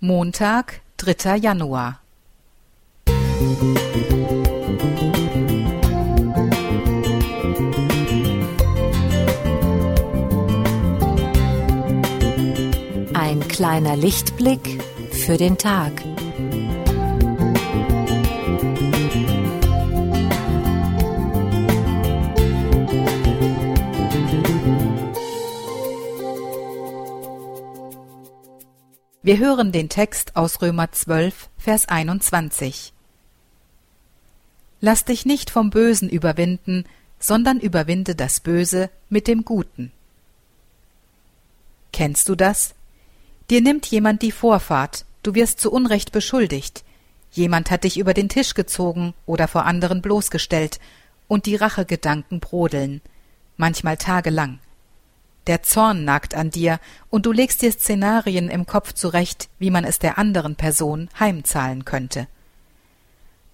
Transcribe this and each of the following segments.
Montag, dritter Januar. Ein kleiner Lichtblick für den Tag. Wir hören den Text aus Römer 12, Vers 21. Lass dich nicht vom Bösen überwinden, sondern überwinde das Böse mit dem Guten. Kennst du das? Dir nimmt jemand die Vorfahrt, du wirst zu Unrecht beschuldigt, jemand hat dich über den Tisch gezogen oder vor anderen bloßgestellt, und die Rachegedanken brodeln, manchmal tagelang. Der Zorn nagt an dir, und du legst dir Szenarien im Kopf zurecht, wie man es der anderen Person heimzahlen könnte.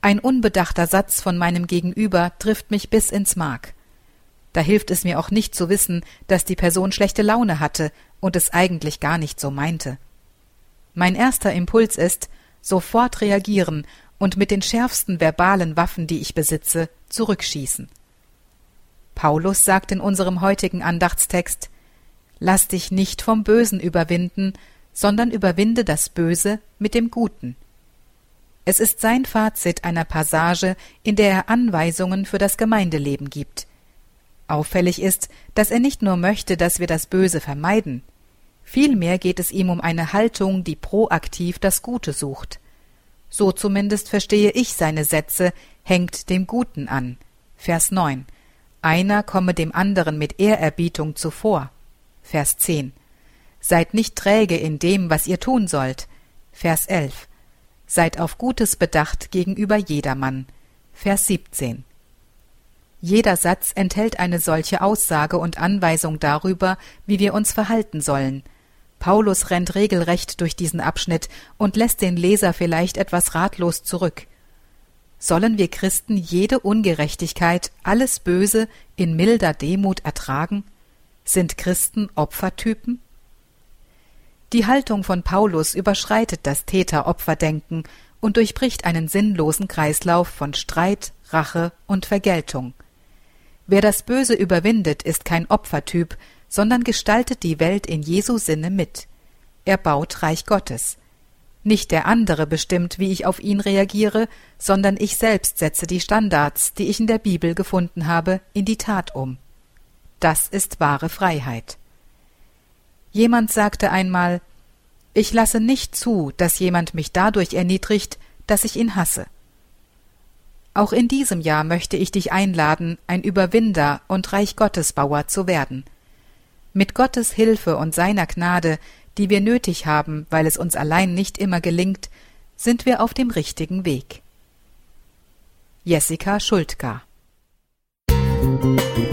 Ein unbedachter Satz von meinem Gegenüber trifft mich bis ins Mark. Da hilft es mir auch nicht zu wissen, dass die Person schlechte Laune hatte und es eigentlich gar nicht so meinte. Mein erster Impuls ist, sofort reagieren und mit den schärfsten verbalen Waffen, die ich besitze, zurückschießen. Paulus sagt in unserem heutigen Andachtstext Lass dich nicht vom Bösen überwinden, sondern überwinde das Böse mit dem Guten. Es ist sein Fazit einer Passage, in der er Anweisungen für das Gemeindeleben gibt. Auffällig ist, dass er nicht nur möchte, dass wir das Böse vermeiden, vielmehr geht es ihm um eine Haltung, die proaktiv das Gute sucht. So zumindest verstehe ich seine Sätze, hängt dem Guten an. Vers 9. Einer komme dem anderen mit Ehrerbietung zuvor. Vers 10. Seid nicht träge in dem, was ihr tun sollt. Vers 11. Seid auf Gutes bedacht gegenüber jedermann. Vers 17. Jeder Satz enthält eine solche Aussage und Anweisung darüber, wie wir uns verhalten sollen. Paulus rennt regelrecht durch diesen Abschnitt und lässt den Leser vielleicht etwas ratlos zurück. Sollen wir Christen jede Ungerechtigkeit, alles Böse in milder Demut ertragen? Sind Christen Opfertypen? Die Haltung von Paulus überschreitet das Täter-Opfer-Denken und durchbricht einen sinnlosen Kreislauf von Streit, Rache und Vergeltung. Wer das Böse überwindet, ist kein Opfertyp, sondern gestaltet die Welt in Jesu Sinne mit. Er baut Reich Gottes. Nicht der andere bestimmt, wie ich auf ihn reagiere, sondern ich selbst setze die Standards, die ich in der Bibel gefunden habe, in die Tat um. Das ist wahre Freiheit. Jemand sagte einmal Ich lasse nicht zu, dass jemand mich dadurch erniedrigt, dass ich ihn hasse. Auch in diesem Jahr möchte ich dich einladen, ein Überwinder und Reich Gottesbauer zu werden. Mit Gottes Hilfe und seiner Gnade, die wir nötig haben, weil es uns allein nicht immer gelingt, sind wir auf dem richtigen Weg. Jessica Schuldka Musik